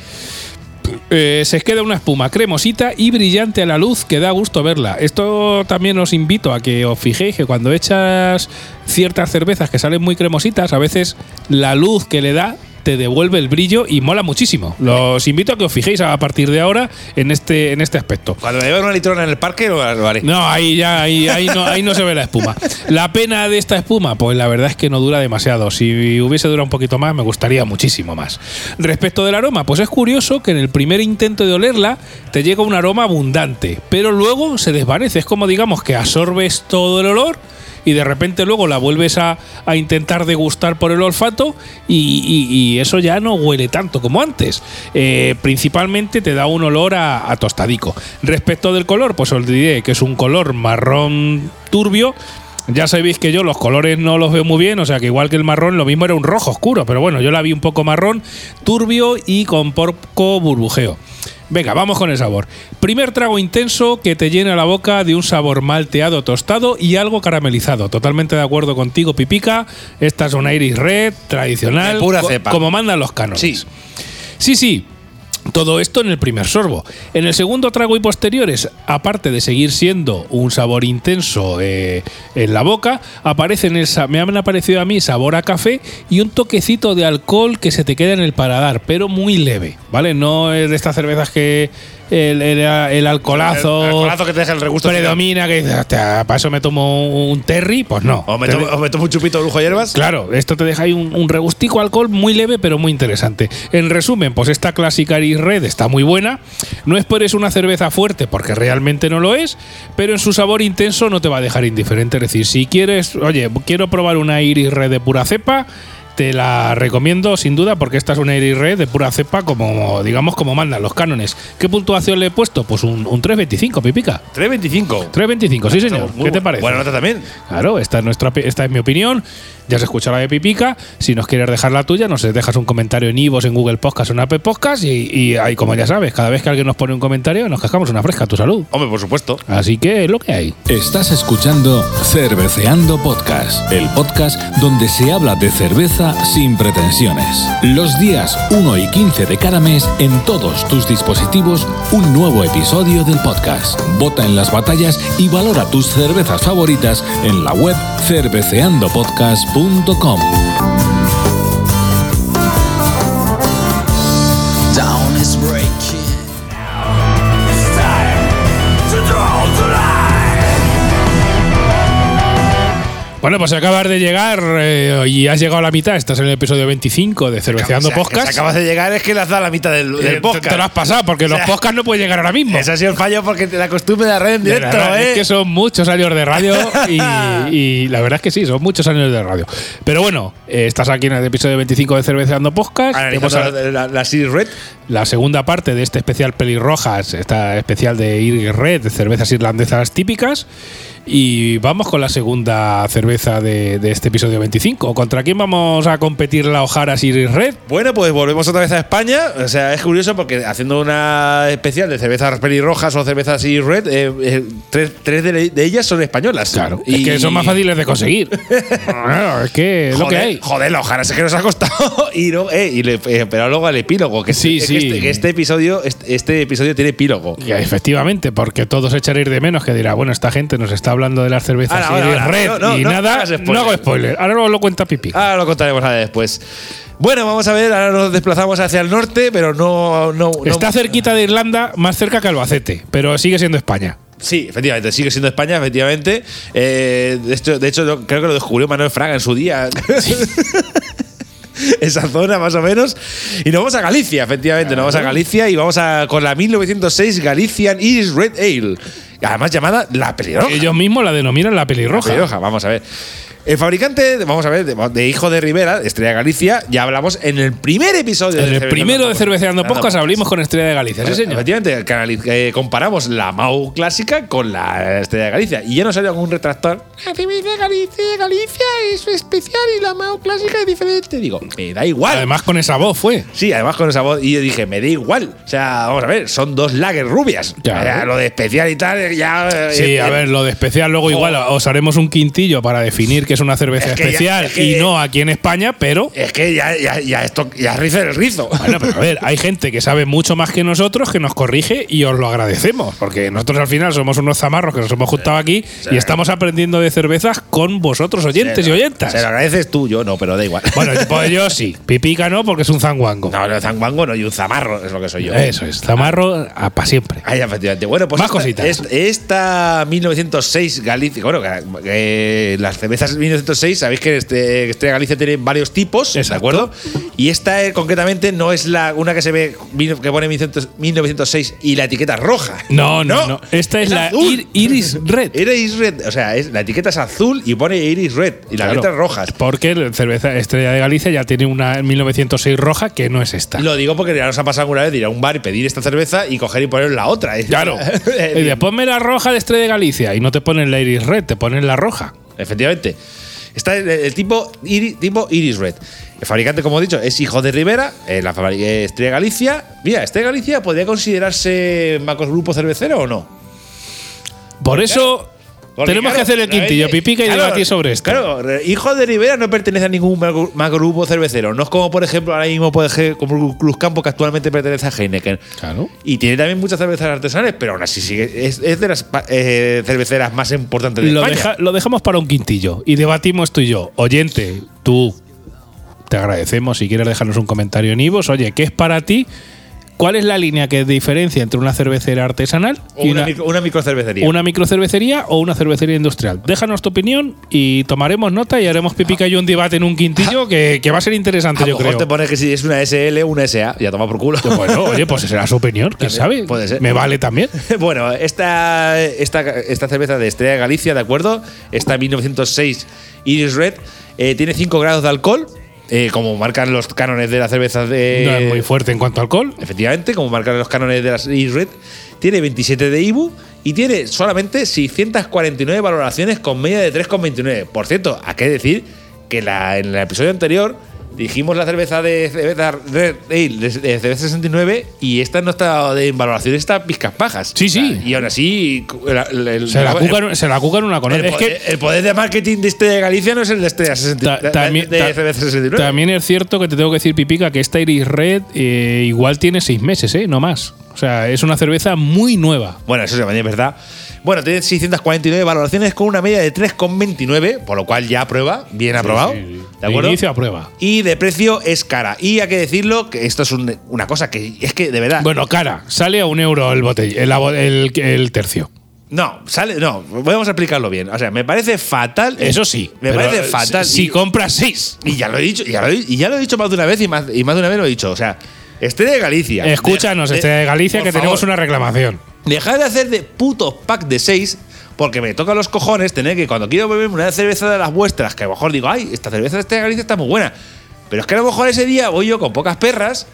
B: Eh, se queda una espuma cremosita y brillante a la luz que da gusto verla. Esto también os invito a que os fijéis que cuando echas ciertas cervezas que salen muy cremositas, a veces la luz que le da te devuelve el brillo y mola muchísimo. Los invito a que os fijéis a partir de ahora en este, en este aspecto.
C: Cuando me lleven una litrona en el parque, lo, lo haré.
B: No, ahí ya ahí, ahí no, ahí no se ve la espuma. La pena de esta espuma, pues la verdad es que no dura demasiado. Si hubiese durado un poquito más, me gustaría muchísimo más. Respecto del aroma, pues es curioso que en el primer intento de olerla te llega un aroma abundante, pero luego se desvanece. Es como digamos que absorbes todo el olor y de repente luego la vuelves a, a intentar degustar por el olfato y, eso ya no huele tanto como antes. Eh, principalmente te da un olor a, a tostadico. Respecto del color, pues os diré que es un color marrón turbio. Ya sabéis que yo los colores no los veo muy bien, o sea que igual que el marrón, lo mismo era un rojo oscuro, pero bueno, yo la vi un poco marrón, turbio y con poco burbujeo. Venga, vamos con el sabor. Primer trago intenso que te llena la boca de un sabor malteado tostado y algo caramelizado. Totalmente de acuerdo contigo, Pipica. Esta es una Iris Red tradicional,
C: De pura
B: co-
C: cepa.
B: como mandan los cánones.
C: Sí.
B: Sí, sí. Todo esto en el primer sorbo. En el segundo trago y posteriores, aparte de seguir siendo un sabor intenso eh, en la boca, aparecen el, me han aparecido a mí sabor a café y un toquecito de alcohol que se te queda en el paladar, pero muy leve, ¿vale? No es de estas cervezas que el, el- el alcoholazo,
C: El alcoholazo que te deja el regusto final.
B: predomina, que dices, "Hostia, para eso me tomo un terry, pues no.
C: O me, tomo, o me tomo un chupito de lujo hierbas.
B: Claro, esto te deja ahí un, un regustico alcohol muy leve, pero muy interesante. En resumen, pues esta clásica Iris Red está muy buena. No es por eso una cerveza fuerte, porque realmente no lo es, pero en su sabor intenso no te va a dejar indiferente. Es decir, si quieres, oye, quiero probar una Iris Red de pura cepa. Te la recomiendo sin duda porque esta es una Iris Red de pura cepa como digamos como mandan los cánones. ¿Qué puntuación le he puesto? Pues un, un 3.25, pipica.
C: 3.25.
B: 3.25, sí señor.
C: Muy
B: ¿Qué te parece?
C: Buena nota también.
B: Claro, esta es, nuestra, esta es mi opinión. Ya has escuchado la de Pipica. Si nos quieres dejar la tuya, nos dejas un comentario en Ivos, en Google Podcast o en Apple Podcast. Y, y ahí, como ya sabes, cada vez que alguien nos pone un comentario, nos cascamos una fresca a tu salud.
C: Hombre, por supuesto.
B: Así que es lo que hay.
D: Estás escuchando Cerveceando Podcast, el podcast donde se habla de cerveza sin pretensiones. Los días 1 y 15 de cada mes, en todos tus dispositivos, un nuevo episodio del podcast. Vota en las batallas y valora tus cervezas favoritas en la web cerveceandopodcast.com.
A: Dawn
B: Bueno, pues acabas de llegar eh, y has llegado a la mitad. Estás en el episodio 25 de Cerveceando
C: O sea,
B: Podcast.
C: Si acabas de llegar es que le has dado la mitad del,
B: Eh,
C: del
B: te-
C: podcast.
B: Te, lo has pasado porque
C: O sea,
B: los podcasts no pueden llegar ahora mismo.
C: Ese ha sido el fallo porque te la costumbre de la red en directo,
B: verdad,
C: ¿eh?
B: Es que son muchos años de radio [LAUGHS] y, y la verdad es que sí, son muchos años de radio. Pero bueno, eh, estás aquí en el episodio 25 de Cerveceando Podcast. Hemos-
C: la, la, la Series Red.
B: la segunda parte de este especial pelirrojas, esta especial de Iris Red, de cervezas irlandesas típicas. Y vamos con la segunda cerveza de, de este episodio 25. ¿Contra quién vamos a competir la Ojaras Iris Red?
C: Bueno, pues volvemos otra vez a España. O sea, es curioso porque haciendo una especial de cervezas pelirrojas o cervezas y red, eh, eh, tres, tres de, de ellas son españolas.
B: Claro,
C: Y-
B: es que son más fáciles de conseguir. [LAUGHS] Claro, es que es lo que
C: Joder,
B: hay.
C: Joder, la Ojaras, es que nos ha costado. [LAUGHS] y no, eh, y le- eh, pero luego al epílogo. Que
B: Sí,
C: es
B: sí.
C: Que este, que este episodio, este, este episodio tiene epílogo.
B: Ya, efectivamente, porque todos echaréis de menos que dirá, bueno, esta gente nos está hablando de las cervezas
C: Ahora, ahora,
B: Iris
C: ahora.
B: Red
C: No, no,
B: y
C: no
B: nada, no hago spoiler. Ahora luego lo cuenta Pipi.
C: Ahora lo contaremos ahora después. Bueno, vamos a ver, ahora nos desplazamos hacia el norte, pero no. no,
B: Está cerquita de Irlanda, más cerca que Albacete, pero sigue siendo España.
C: Sí, efectivamente, sigue siendo España, efectivamente. Eh, de, hecho, de hecho, creo que lo descubrió Manuel Fraga en su día. [LAUGHS] [LAUGHS] Esa zona, más o menos. Y nos vamos a Galicia, efectivamente. Nos vamos a Galicia y vamos a con la 1906 Galician Iris Red Ale. Además llamada La Pelirroja.
B: Ellos mismos la denominan la pelirroja.
C: Pelirroja, vamos a ver. El fabricante, vamos a ver, de, de Hijo de Rivera, Estrella Galicia, ya hablamos en el primer episodio
B: En
C: de
B: el primero de Cerveceando Podcast abrimos con Estrella de Galicia, sí señor.
C: Efectivamente, eh, comparamos la MAU clásica con la Estrella de Galicia. Y ya nos salió algún retractor. La de Galicia, Galicia es especial y la MAU clásica es diferente. Digo, me da igual.
B: Además con esa voz fue.
C: Sí, además con esa voz. Y yo dije, me da igual. O sea, vamos a ver, son dos lager rubias.
B: Claro.
C: Ya, lo de especial y tal, ya.
B: Sí,
C: eh,
B: a
C: eh,
B: ver, lo de especial luego igual os haremos un quintillo para definir que es una cerveza
C: Es que ya-
B: especial
C: es que-
B: y no aquí en España, pero
C: Es que ya, ya, ya esto, ya es rizo el rizo.
B: Bueno, pero a ver, hay gente que sabe mucho más que nosotros que nos corrige y os lo agradecemos, porque nosotros al final somos unos zamarros que nos hemos juntado aquí y estamos aprendiendo de cervezas con vosotros oyentes y oyentas.
C: Se lo agradeces tú, yo no, pero da igual.
B: Bueno, pues yo sí, pipica no, porque es un zanguango.
C: No, no, zanguango no, y un zamarro es lo que soy yo.
B: Eso es, zamarro para siempre.
C: Ahí, efectivamente. Bueno, pues
B: Más
C: esta,
B: cositas.
C: es- Esta, 1906 Galicia, bueno, las cervezas 1906, sabéis que este, Estrella Galicia tiene varios tipos, ¿de acuerdo? Y esta eh, concretamente no es la una que se ve que pone 1900 1906 y la etiqueta roja.
B: No, no, no. Esta es la. Ir- Iris Red.
C: Iris Red, o sea, es, la etiqueta es azul y pone Iris Red y las
B: Claro,
C: letras rojas.
B: Porque la cerveza Estrella de Galicia ya tiene una en 1906 roja que no es esta.
C: Lo digo porque ya nos ha pasado alguna vez de ir a un bar y pedir esta cerveza y coger y poner la otra.
B: Claro. [LAUGHS] y de ponme la roja de Estrella de Galicia y no te ponen la Iris Red, te ponen la roja.
C: Efectivamente. Está el, tipo, iri- tipo Iris Red. El fabricante, como he dicho, es hijo de Rivera, eh, la eh, Estrella Galicia. Mira, Estrella Galicia podría considerarse macros grupo cervecero o no.
B: Por eso
C: Porque,
B: tenemos
C: claro,
B: que hacer el quintillo, pipica y
C: claro,
B: debatir sobre esto.
C: Claro, hijo de Rivera no pertenece a ningún macro, macrogrupo cervecero. No es como, por ejemplo, ahora mismo puede ser como Cruz Campo, que actualmente pertenece a Heineken.
B: Claro.
C: Y tiene también muchas cervezas artesanales, pero aún así sigue, es, es de las eh, cerveceras más importantes de
B: Lo,
C: España.
B: deja- lo dejamos para un quintillo y debatimos tú y yo. Oyente, tú, te agradecemos si quieres dejarnos un comentario en Ivos. Oye, ¿qué es para ti? ¿Cuál es la línea que diferencia entre una cervecera artesanal
C: O
B: y
C: una,
B: una,
C: micro, una microcervecería.
B: una microcervecería o una cervecería industrial? Déjanos tu opinión y tomaremos nota y haremos pipica y un debate en un quintillo que, que va a ser interesante,
C: a
B: yo
C: mejor
B: creo.
C: te pone que si es una SL una SA, ya toma por culo.
B: Bueno, oye, pues será su opinión, quién sabe.
C: puede ser.
B: Me vale también. [LAUGHS]
C: bueno, esta, esta, esta cerveza de Estrella de Galicia, ¿de acuerdo? Esta 1906 Iris Red eh, tiene 5 grados de alcohol, eh, como marcan los cánones de la cerveza de.
B: No es muy fuerte en cuanto a alcohol.
C: Efectivamente, como marcan los cánones de las Iris Red. Tiene 27 de IBU y tiene solamente 649 valoraciones con media de 3,29. Por cierto, hay que decir que la, en el episodio anterior dijimos la cerveza de cerveza Red Ale de, de cerveza 69 y esta no está de valoración, está pizcas pajas.
B: Sí, sí.
C: Y aún así. el- el- el-
B: Se la cucan, se la cucan una con Es que
C: el poder de marketing de este de Galicia no es el de este de,
B: Ta-
C: 69,
B: también,
C: de,
B: ta-
C: de cerveza 69.
B: también es cierto que te tengo que decir, Pipica, que esta Iris Red eh, igual tiene seis meses, ¿eh? No más. O sea, es una cerveza muy nueva.
C: Bueno, eso también es verdad. Bueno, tiene 649 valoraciones con una media de 3,29, por lo cual ya aprueba, bien aprobado.
B: sí, sí.
C: ¿De acuerdo?
B: inicio a prueba.
C: Y de precio es cara. Y hay que decirlo que esto es un- una cosa que es que de verdad.
B: Bueno, cara, sale a un euro el botella, el, abo- el- el tercio.
C: no, sale. No, vamos a explicarlo bien. O sea, me parece fatal.
B: Eso sí.
C: Me parece fatal.
B: Si
C: Y-
B: compras seis.
C: Y ya lo he dicho, y ya lo he, y ya lo he dicho más de una vez y más, y más de una vez lo he dicho. O sea, Estrella de Galicia.
B: Escúchanos,
C: De-
B: este de Galicia, que tenemos una reclamación.
C: Dejad de hacer de putos pack de 6 porque me toca los cojones tener que cuando quiero beberme una cerveza de las vuestras, que a lo mejor digo, ay, esta cerveza de Estrella de Galicia está muy buena. Pero es que a lo mejor ese día voy yo con pocas perras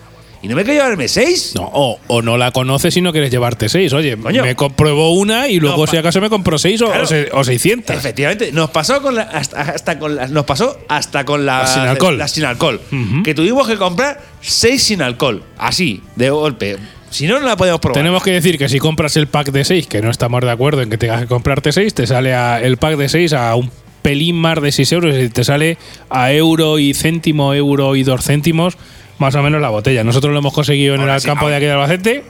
C: y no me quiero llevarme 6.
B: No, o, o no la conoces y no quieres llevarte seis. Oye,
C: Coño.
B: me compruebo una y luego, si acaso, me compro seis o,
C: Claro.
B: o se- o 600.
C: Efectivamente, nos pasó con la, hasta, hasta con las, nos pasó hasta con la,
B: sin alcohol.
C: las sin alcohol, que tuvimos que comprar 6 sin alcohol, así, de golpe. Si no, no la podemos probar.
B: Tenemos que decir que si compras el pack de 6, que no estamos de acuerdo en que tengas que comprarte 6, te sale a- el pack de 6 a un pelín más de 6 euros y te sale a euro y céntimo, euro y dos céntimos, más o menos la botella. Nosotros lo hemos conseguido en
C: Ahora
B: el
C: sí,
B: campo de aquí de Albacete.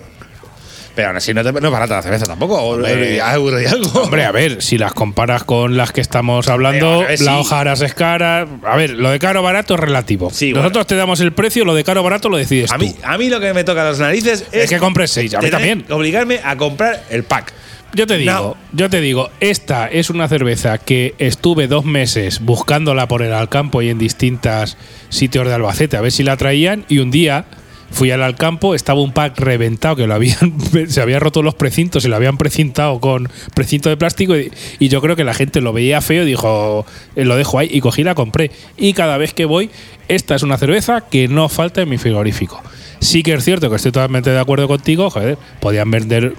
C: Pero aún así no, te- no es barata la cerveza tampoco,
B: Hombre.
C: euro y, algo.
B: Hombre, a ver, si las comparas con las que estamos hablando,
C: ver,
B: la
C: sí.
B: hojaras es cara. A ver, lo de caro barato es relativo.
C: Sí,
B: Nosotros
C: bueno.
B: te damos el precio, lo de caro barato lo decides
C: A
B: tú.
C: mí, a mí lo que me toca las narices es,
B: es que compres 6, a mí también.
C: obligarme a comprar el pack.
B: Yo te digo,
C: No.
B: yo te digo, esta es una cerveza que estuve dos meses buscándola por el Alcampo y en distintos sitios de Albacete a ver si la traían y un día fui al Alcampo, estaba un pack reventado que lo habían [LAUGHS] se habían roto los precintos y lo habían precintado con precinto de plástico y, y yo creo que la gente lo veía feo y dijo, "Eh, lo dejo ahí y cogí y la compré y cada vez que voy esta es una cerveza que no falta en mi frigorífico. Sí que es cierto que estoy totalmente de acuerdo contigo, joder, podían vender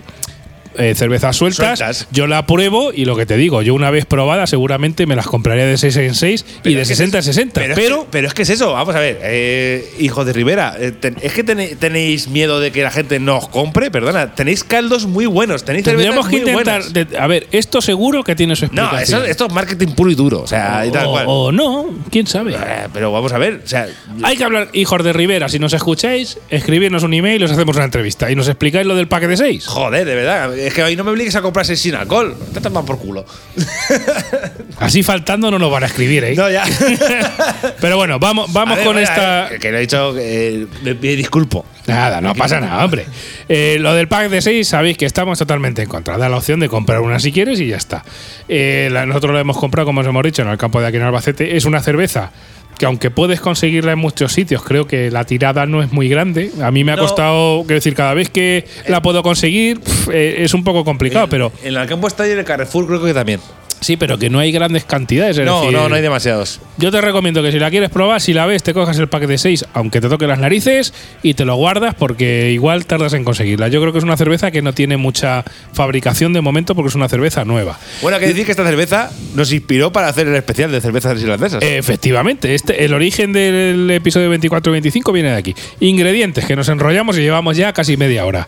B: eh, cervezas sueltas,
C: Sueltas.
B: yo la pruebo y lo que te digo, yo una vez probada seguramente me las compraría de 6 en 6 y de
C: es que
B: 60 en
C: es-
B: 60.
C: Pero,
B: Pero,
C: es que, pero es que es eso, vamos a ver, eh, hijos de Rivera, eh, ten- es que tenéis miedo de que la gente no os compre, perdona, tenéis caldos muy buenos, tenéis
B: tendríamos
C: cervezas
B: que
C: muy
B: intentar.
C: buenas.
B: de- a ver, esto seguro que tiene su
C: No,
B: explicación.
C: eso, esto es marketing puro y duro, o sea, y tal
B: o,
C: cual.
B: o no, quién sabe.
C: Eh, pero vamos a ver, o sea,
B: Hay que hablar, hijos de Rivera, si nos escucháis, escribirnos un email y os hacemos una entrevista y nos explicáis lo del paquete de 6.
C: joder, de verdad, es que hoy no me obligues a comprarse sin alcohol. Te toman por culo. [LAUGHS]
B: Así faltando no nos van a escribir, ¿eh?
C: No, ya. [LAUGHS]
B: Pero bueno, vamos, vamos
C: ver,
B: con esta.
C: eh, Que, lo he dicho, eh, me, me disculpo.
B: Nada, no pasa nada, hombre. Eh, lo del pack de 6, sabéis que estamos totalmente en contra. Da la opción de comprar una si quieres y ya está. Eh, la- nosotros lo hemos comprado, como os hemos dicho, en el campo de aquí en Albacete. Es una cerveza que, aunque puedes conseguirla en muchos sitios, creo que la tirada no es muy grande. A mí me ha
C: No.
B: costado, quiero decir, cada vez que la puedo conseguir, eh, es un poco complicado, pero
C: En el campo está y en el Carrefour creo que también.
B: Sí, pero que no hay grandes cantidades. es
C: No,
B: decir,
C: no, no hay demasiados.
B: Yo te recomiendo que si la quieres probar, si la ves, te cojas el pack de 6, aunque te toque las narices, y te lo guardas porque igual tardas en conseguirla. Yo creo que es una cerveza que no tiene mucha fabricación de momento porque es una cerveza nueva.
C: Bueno, hay que decir que esta cerveza nos inspiró para hacer el especial de cervezas irlandesas.
B: Efectivamente, este, el origen del episodio 24 y 25 viene de aquí. Ingredientes que nos enrollamos y llevamos ya casi media hora.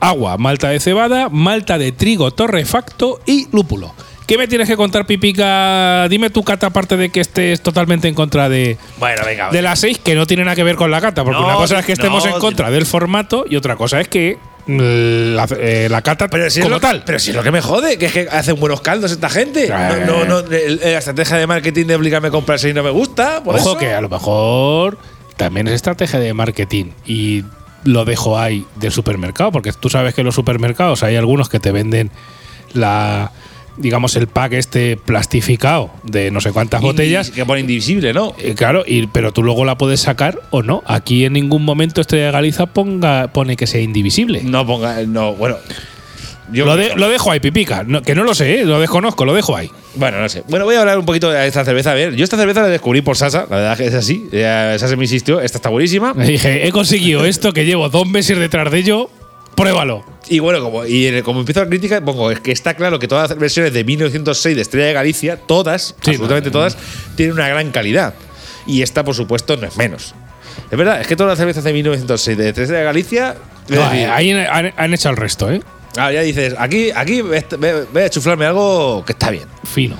B: Agua, malta de cebada, malta de trigo torrefacto y lúpulo. ¿Qué me tienes que contar, Pipica? Dime tu cata, aparte de que estés totalmente en contra de,
C: bueno, venga.
B: de las seis que no tiene nada que ver con la cata, porque
C: No,
B: una cosa es que
C: no,
B: estemos en contra del formato y otra cosa es que mm, la, eh, la cata
C: Pero si, es
B: como
C: lo,
B: tal.
C: pero si es lo que me jode, que es que hacen buenos caldos esta gente.
B: Eh.
C: No, no, no, el- la estrategia de marketing de obligarme a comprar si no me gusta. Por
B: Ojo
C: eso.
B: que a lo mejor también es estrategia de marketing y lo dejo ahí del supermercado, porque tú sabes que en los supermercados hay algunos que te venden la digamos el pack este plastificado de no sé cuántas botellas
C: Que pone indivisible, ¿no?
B: Eh, claro, y, pero tú luego la puedes sacar o no. Aquí en ningún momento Estrella de Galiza ponga, pone que sea indivisible.
C: No ponga. No, bueno. Yo,
B: Lo, de- lo dejo ahí, pipica. No, que no lo sé, ¿eh? lo desconozco, lo dejo ahí.
C: Bueno, no sé. Bueno, voy a hablar un poquito de esta cerveza. A ver, yo esta cerveza la descubrí por Sasa, la verdad que es así. Sasa me insistió, esta está buenísima.
B: Le dije, he conseguido esto que llevo dos meses detrás de ello, pruébalo.
C: Y bueno, como, y como empiezo la crítica, pongo es que está claro que todas las versiones de 1906 de Estrella de Galicia, todas,
B: Sí,
C: absolutamente todas, tienen una gran calidad. Y esta, por supuesto, no es menos. Es verdad, es que todas las cervezas de 1906 de Estrella de Galicia.
B: No, ahí han, han hecho el resto, ¿eh?
C: ah, ya dices, aquí, aquí voy a chuflarme algo que está bien.
B: Fino.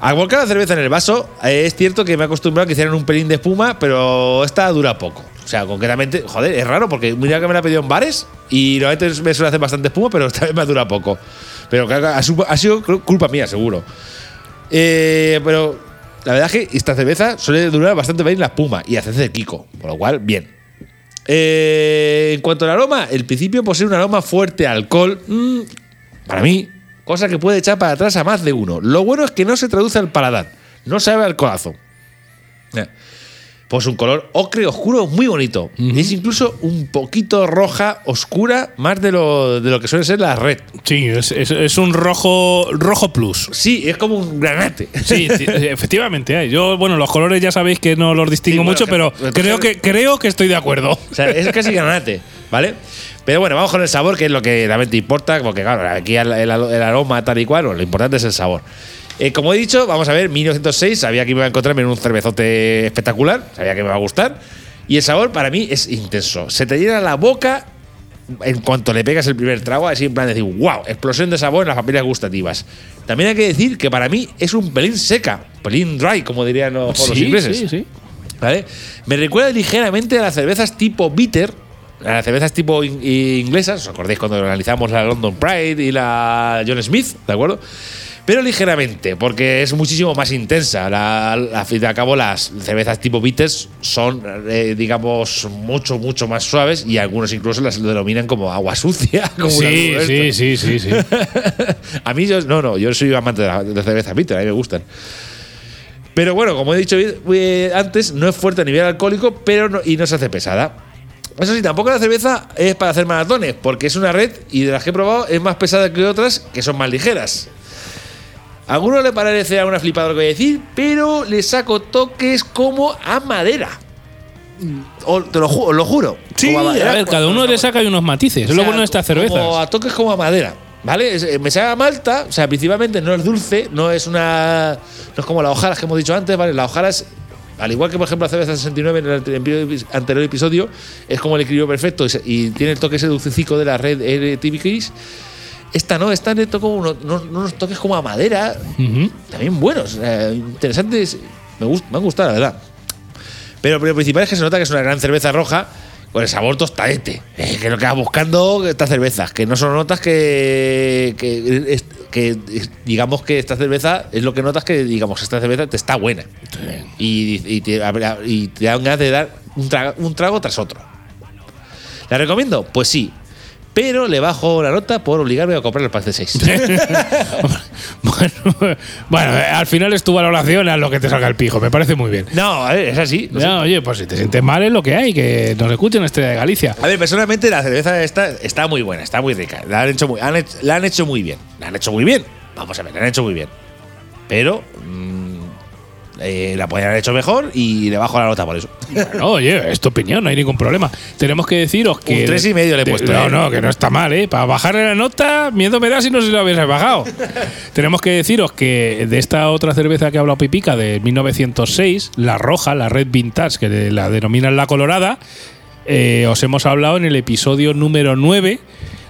C: Al volcar la cerveza en el vaso, es cierto que me he acostumbrado a que hicieran un pelín de espuma, pero esta dura poco. O sea, concretamente, joder, es raro porque mira que me la he pedido en bares y normalmente me suele hacer bastante espuma, pero esta vez me dura poco. Pero ha sido- culpa mía, seguro. Eh, pero la verdad es que esta cerveza suele durar bastante bien la espuma y hacerse de Kiko, por lo cual, bien. Eh, en cuanto al aroma, el principio posee un aroma fuerte alcohol. mm, para mí, cosa que puede echar para atrás a más de uno. Lo bueno es que no se traduce al paladar, no sabe al corazón. Pues un color ocre oscuro muy bonito. Es incluso un poquito roja oscura, más de lo, de lo que suele ser la red.
B: Sí, es, es- es un rojo rojo plus.
C: Sí, es como un granate.
B: Sí, [LAUGHS] ti- efectivamente hay. Yo, bueno, los colores ya sabéis que no los distingo
C: Sí, bueno,
B: mucho, pero creo que, creo que estoy de acuerdo.
C: O sea, es casi granate, ¿vale? Pero bueno, vamos con el sabor, que es lo que realmente importa, porque claro, aquí el, el- el aroma tal y cual, bueno, lo importante es el sabor. Eh, como he dicho, vamos a ver, 1906, sabía que iba a encontrarme en un cervezote espectacular, sabía que me va a gustar. Y el sabor para mí es intenso. Se te llena la boca en cuanto le pegas el primer trago, así en plan de decir, wow, explosión de sabor en las papilas gustativas. También hay que decir que para mí es un pelín seca, pelín dry, como dirían los, los
B: Sí,
C: ingleses.
B: sí, sí.
C: ¿Vale? Me recuerda ligeramente a las cervezas tipo bitter, a las cervezas tipo in- inglesas. ¿Os acordáis cuando analizamos la London Pride y la John Smith? ¿De acuerdo? Pero ligeramente, porque es muchísimo más intensa. La, la- al fin y al cabo, las cervezas tipo bitters son, eh, digamos, mucho, mucho más suaves y algunos incluso las denominan como agua sucia. [LAUGHS] Como
B: Sí, sí, sí, sí, sí. [LAUGHS]
C: a mí, yo, no, no, yo soy amante de la, de la cerveza bitter, a mí me gustan. Pero bueno, como he dicho eh, antes, no es fuerte a nivel alcohólico, pero no- y no se hace pesada. Eso sí, tampoco la cerveza es para hacer maratones, porque es una red y de las que he probado es más pesada que otras que son más ligeras. A algunos le parecerá una flipada lo que voy a decir, pero le saco toques como a madera. O- te lo, ju- lo juro.
B: Sí, a
C: madera,
B: ver, cada uno le saca unos matices. Es
C: o
B: lo
C: sea,
B: bueno de estas
C: Como
B: cervezas.
C: a toques como a madera. ¿Vale? Es- eh, me sabe a malta, o sea, principalmente no es dulce, no es una. No es como la hojaras que hemos dicho antes, ¿vale? La hojaras, al igual que por ejemplo la cerveza 69 en el ante- anterior episodio, es como el equilibrio perfecto y, tiene el toque ese dulcecico de la red RTBKs. Esta no, esta le toco uno- no- no unos toques como a madera, también buenos, eh, interesantes. Me, gust- me han gustado, la verdad. Pero, pero lo principal es que se nota que es una gran cerveza roja con el sabor tostadete. eh, que lo que vas buscando estas cervezas, que no son notas que, que, que, digamos que esta cerveza es lo que notas que digamos esta cerveza te está buena y, y te, y te dan ganas de dar un trago, un trago tras otro. ¿La recomiendo? Pues sí. Pero le bajo la nota por obligarme a comprar el pack de 6.
B: bueno, bueno, al final es tu valoración a lo que te salga el pijo. Me parece muy bien.
C: no, es así. no
B: oye, pues si te sientes mal es lo que hay, que nos escuchen Estrella de Galicia.
C: A ver, personalmente la cerveza esta está muy buena, está muy rica. La han hecho muy, han hecho- la han hecho muy bien. La han hecho muy bien. Vamos a ver, la han hecho muy bien. Pero mm, eh, la podrían haber hecho mejor y le bajo la nota por eso.
B: Bueno, oye, es tu opinión, no hay ningún problema. Tenemos que deciros que.
C: Un tres y medio le he
B: Te-
C: puesto,
B: No,
C: eh.
B: no, que no está mal, ¿eh? Para bajarle la nota, miedo me da si no se lo hubiese bajado. [LAUGHS] Tenemos que deciros que de esta otra cerveza que ha hablado Pipica, de 1906, la roja, la Red Vintage, que la denominan la colorada, eh, os hemos hablado en el episodio número 9,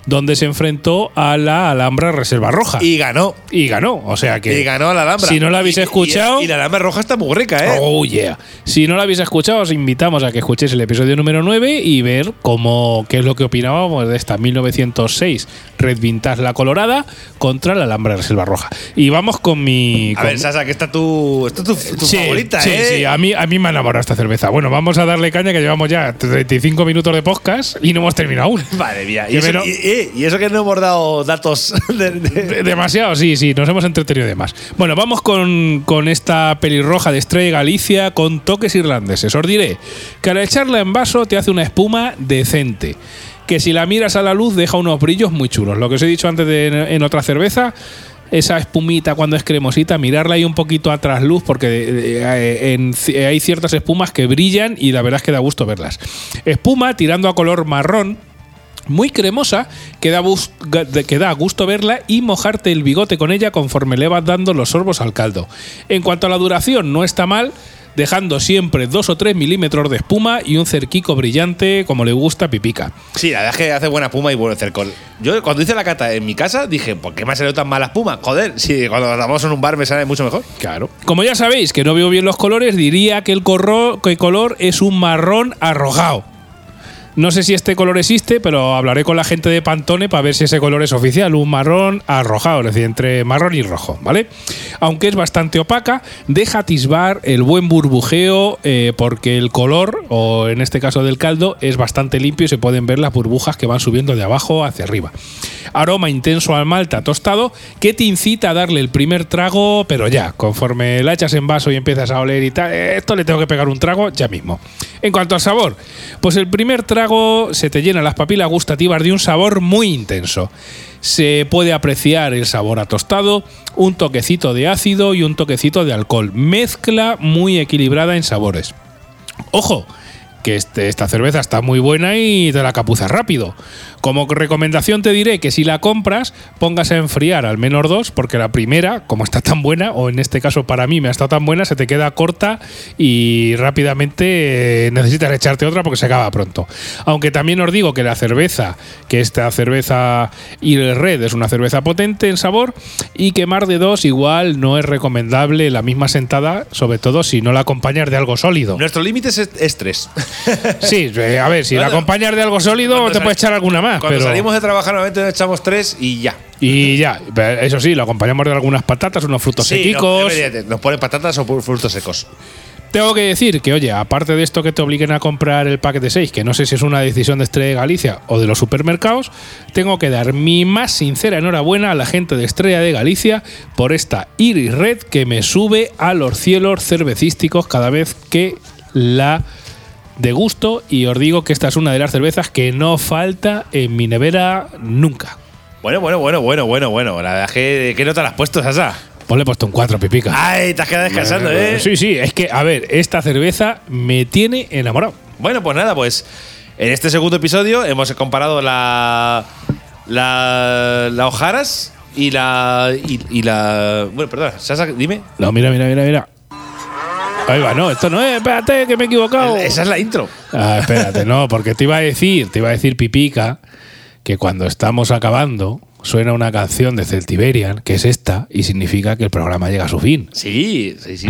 B: donde se enfrentó a la Alhambra Reserva Roja.
C: Y ganó.
B: Y ganó, o sea que.
C: Y ganó a la Alhambra.
B: Si no la habéis
C: Y- y-
B: escuchado.
C: Y, la Alhambra roja está muy rica, ¿eh?
B: Oh, yeah. Si no lo habéis escuchado, os invitamos a que escuchéis el episodio número 9 y ver cómo, qué es lo que opinábamos de esta 1906 Red Vintage La Colorada contra la Alhambra Reserva Roja. Y vamos con mi.
C: a ver, Sasa, que está tu, esta es tu, tu
B: Sí,
C: favorita,
B: sí,
C: ¿eh?
B: sí, a mí, a mí me ha enamorado esta cerveza. Bueno, vamos a darle caña que llevamos ya 35 minutos de podcast y no hemos terminado aún.
C: Madre mía. Y eso, y- y- eso que no hemos dado datos [LAUGHS] de- de-
B: De- Demasiado, sí, sí, nos hemos entretenido de más. Bueno, vamos con, con esta pelirroja de Estrella Galicia con toques irlandeses. Os diré que al echarla en vaso te hace una espuma decente. Que si la miras a la luz deja unos brillos muy chulos. Lo que os he dicho antes de- en otra cerveza, esa espumita cuando es cremosita, mirarla ahí un poquito a trasluz porque eh, eh, hay ciertas espumas que brillan y la verdad es que da gusto verlas. Espuma tirando a color marrón, muy cremosa, que da, que gusto verla y mojarte el bigote con ella conforme le vas dando los sorbos al caldo. En cuanto a la duración, no está mal, dejando siempre 2 o 3 milímetros de espuma y un cerquico brillante como le gusta a Pipica.
C: Sí, la verdad es que hace buena espuma y buen cercol. Yo cuando hice la cata en mi casa dije, ¿por qué me ha salido tan mala espuma? Joder, si cuando la damos en un bar me sale mucho mejor.
B: Claro. Como ya sabéis que no veo bien los colores, diría que el, corro- que el color es un marrón arrojado. No sé si este color existe, pero hablaré con la gente de Pantone para ver si ese color es oficial. Un marrón arrojado, es decir, entre marrón y rojo, ¿vale? Aunque es bastante opaca, deja atisbar el buen burbujeo eh, porque el color, o en este caso del caldo, es bastante limpio y se pueden ver las burbujas que van subiendo de abajo hacia arriba. Aroma intenso al malta tostado que te incita a darle el primer trago, pero ya, conforme la echas en vaso y empiezas a oler y tal, eh, esto le tengo que pegar un trago ya mismo. En cuanto al sabor, pues el primer trago se te llena las papilas gustativas de un sabor muy intenso. Se puede apreciar el sabor a tostado, un toquecito de ácido y un toquecito de alcohol. Mezcla muy equilibrada en sabores. Ojo, que este- esta cerveza está muy buena y te la capuzas rápido. Como recomendación te diré que si la compras, pongas a enfriar al menos dos, porque la primera, como está tan buena, o en este caso para mí me ha estado tan buena, se te queda corta y rápidamente eh, necesitas echarte otra porque se acaba pronto. Aunque también os digo que la cerveza, que esta cerveza Il Red es una cerveza potente en sabor y que más de dos igual no es recomendable la misma sentada, sobre todo si no la acompañas de algo sólido.
C: Nuestro límite es tres.
B: Sí, eh, a ver, si la acompañas de algo sólido te puedes echar alguna más.
C: Cuando
B: pero-
C: salimos de trabajar normalmente nos echamos tres y ya.
B: Y ya, eso sí, lo acompañamos de algunas patatas, unos frutos
C: Sí, no, evidentemente, nos ponen patatas o frutos secos.
B: Tengo que decir que, oye, aparte de esto que te obliguen a comprar el paquete de 6, que no sé si es una decisión de Estrella de Galicia o de los supermercados, tengo que dar mi más sincera enhorabuena a la gente de Estrella de Galicia por esta Iris Red que me sube a los cielos cervecísticos cada vez que la degusto y os digo que esta es una de las cervezas que no falta en mi nevera nunca.
C: Bueno, bueno, bueno, bueno, bueno, bueno. La verdad es que, ¿qué nota le has puesto, Sasa?
B: Pues le he puesto un 4, pipica.
C: Ay, te has quedado descansando, ¿eh?
B: Sí, sí, es que, a ver, esta cerveza me tiene enamorado.
C: Bueno, pues nada, pues en este segundo episodio hemos comparado la. La. La Ojaras y la. Y, y la. Bueno, perdón, Sasa, dime.
B: No, mira, mira, mira, mira. Ahí va, no, esto no es, espérate, que me he equivocado.
C: Esa es la intro.
B: Ah, espérate, no, porque te iba a decir, te iba a decir Pipica, que cuando estamos acabando suena una canción de Celtiberian, que es esta, y significa que el programa llega a su fin.
C: Sí, sí, sí.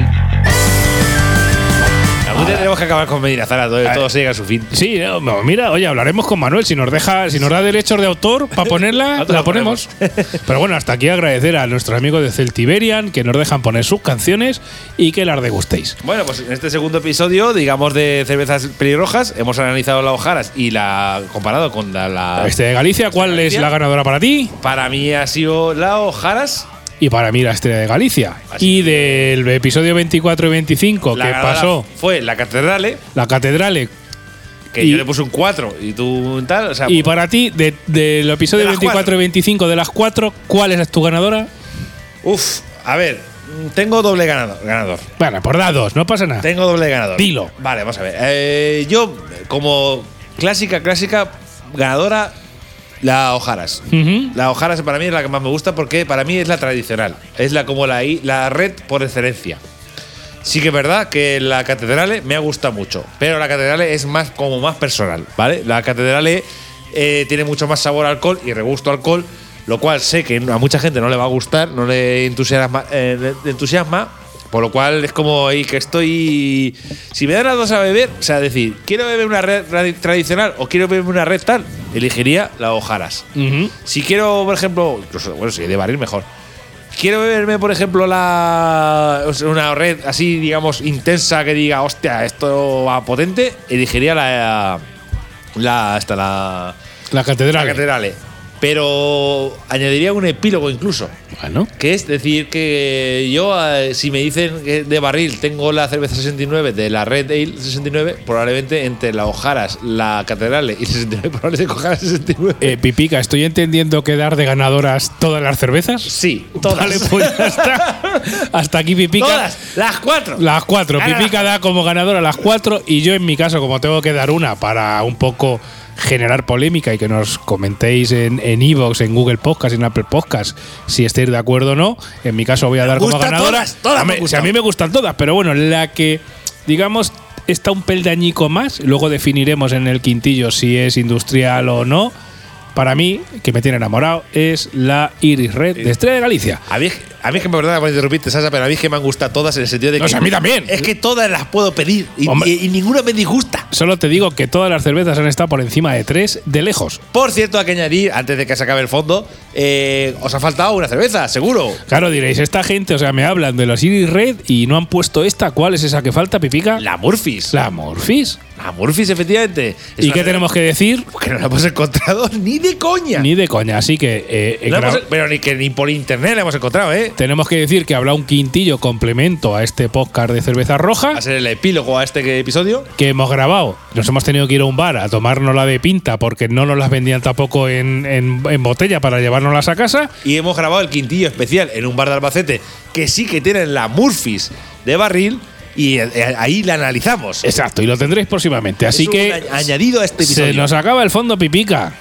C: Algún día tenemos que acabar con Medina Zara, todo, todo se llega a su fin.
B: Sí, no, no, mira, oye, hablaremos con Manuel. Si nos deja, si nos da derechos de autor para [LAUGHS] ponerla, la ponemos. Pero bueno, hasta aquí agradecer a nuestros amigos de Celtiberian que nos dejan poner sus canciones y que las degustéis.
C: Bueno, pues en este segundo episodio, digamos, de cervezas pelirrojas, hemos analizado la Ojaras y la comparado con la. la-
B: Este de Galicia, ¿cuál es
C: Galicia.
B: la ganadora para ti?
C: para mí ha sido la Ojaras.
B: Y para mí la estrella de Galicia.
C: Así
B: Y del episodio 24 y 25
C: La
B: que pasó
C: Fue la Catedrale,
B: la Catedrale.
C: que
B: Y-
C: yo le puse un 4 y tú tal. O sea,
B: Y para ti, de- del episodio
C: De las
B: 24
C: cuatro.
B: y 25 de las cuatro, ¿cuál es tu ganadora?
C: Uf, a ver, tengo doble ganador. ganador.
B: Bueno, por dados, no pasa nada.
C: Tengo doble ganador.
B: Dilo.
C: Vale, vamos a ver. Eh, yo, como clásica, clásica, ganadora, la Ojaras. La Ojaras para mí es la que más me gusta porque para mí es la tradicional. Es la como la, la red por excelencia. Sí que es verdad que la Catedrale me ha gustado mucho, pero la Catedrale es más como más personal, ¿vale? La Catedrale eh, tiene mucho más sabor a alcohol y regusto a alcohol, lo cual sé que a mucha gente no le va a gustar, no le entusiasma, eh, le entusiasma por lo cual es como ahí que estoy. Si me dan las dos a beber, o sea, decir, quiero beber una red radi- tradicional o quiero beber una red tal, elegiría la Ojaras.
B: Ujú.
C: Si quiero, por ejemplo, incluso, bueno, si de barril mejor. Quiero beberme, por ejemplo, la una red así, digamos, intensa que diga, hostia, esto va potente, elegiría la. La. Hasta la.
B: La
C: La
B: catedral.
C: Pero añadiría un epílogo incluso.
B: Bueno,
C: Que es decir que yo, si me dicen que de barril tengo la cerveza 69 de la Red Ale 69, probablemente entre la Ojaras, la Catedrale y 69, probablemente [LAUGHS] coja la 69.
B: eh, Pipica, ¿estoy entendiendo que dar de ganadoras todas las cervezas?
C: sí, todas.
B: Vale, pues. Hasta aquí Pipica.
C: todas, las cuatro.
B: Las cuatro. Pipica da como ganadora las cuatro. Y yo, en mi caso, como tengo que dar una para un poco generar polémica y que nos comentéis en en Evox, en, Google Podcast, en Apple Podcast, si estáis de acuerdo o no. En mi caso, voy a dar como ganadora.
C: todas, todas me
B: Hombre, si
C: gustan.
B: a mí me gustan todas, pero bueno, la que, digamos, está un peldañico más. Luego definiremos en el quintillo si es industrial o no. Para mí, que me tiene enamorado, es la Iris Red de Estrella de Galicia.
C: A mí, a mí es que me perdona por interrumpirte, Sasa, pero a mí es que me han gustado todas en el sentido de
B: No,
C: que.
B: a mí también.
C: Es que todas las puedo pedir y,
B: Hombre.
C: y- y ninguna me disgusta.
B: Solo te digo que todas las cervezas han estado por encima de tres de lejos.
C: Por cierto, hay que añadir, antes de que se acabe el fondo, eh, os ha faltado una cerveza, seguro.
B: Claro, diréis, esta gente, o sea, me hablan de los Iris Red y no han puesto esta. ¿Cuál es esa que falta, Pipica?
C: La Murphys.
B: La Morphis.
C: La Murphys, efectivamente. Es
B: ¿Y qué tenemos que decir?
C: Que no la hemos encontrado [LAUGHS] ni de coña.
B: Ni de coña. Así que eh,
C: No hemos- pero ni que ni por internet la hemos encontrado, ¿eh?
B: Tenemos que decir que habrá un quintillo complemento a este podcast de cerveza roja
C: Va a ser el epílogo a este episodio.
B: que hemos grabado. Nos hemos tenido que ir a un bar a tomárnosla de pinta porque no nos las vendían tampoco en, en- en botella para llevárnoslas a casa.
C: Y hemos grabado el quintillo especial en un bar de Albacete que sí que tienen la Murphys de barril y eh, ahí la analizamos.
B: Exacto, y lo tendréis próximamente. Así
C: Es
B: que
C: añ- añadido a este
B: se
C: episodio.
B: nos acaba el fondo Pipica.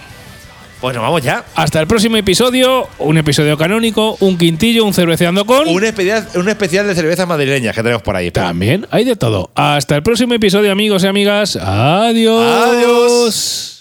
C: Pues nos vamos ya.
B: Hasta el próximo episodio, un episodio canónico, un quintillo, un cerveceando con.
C: Un especial, un especial de cervezas madrileñas que tenemos por ahí.
B: También hay de todo. Hasta el próximo episodio, amigos y amigas. Adiós.
C: Adiós.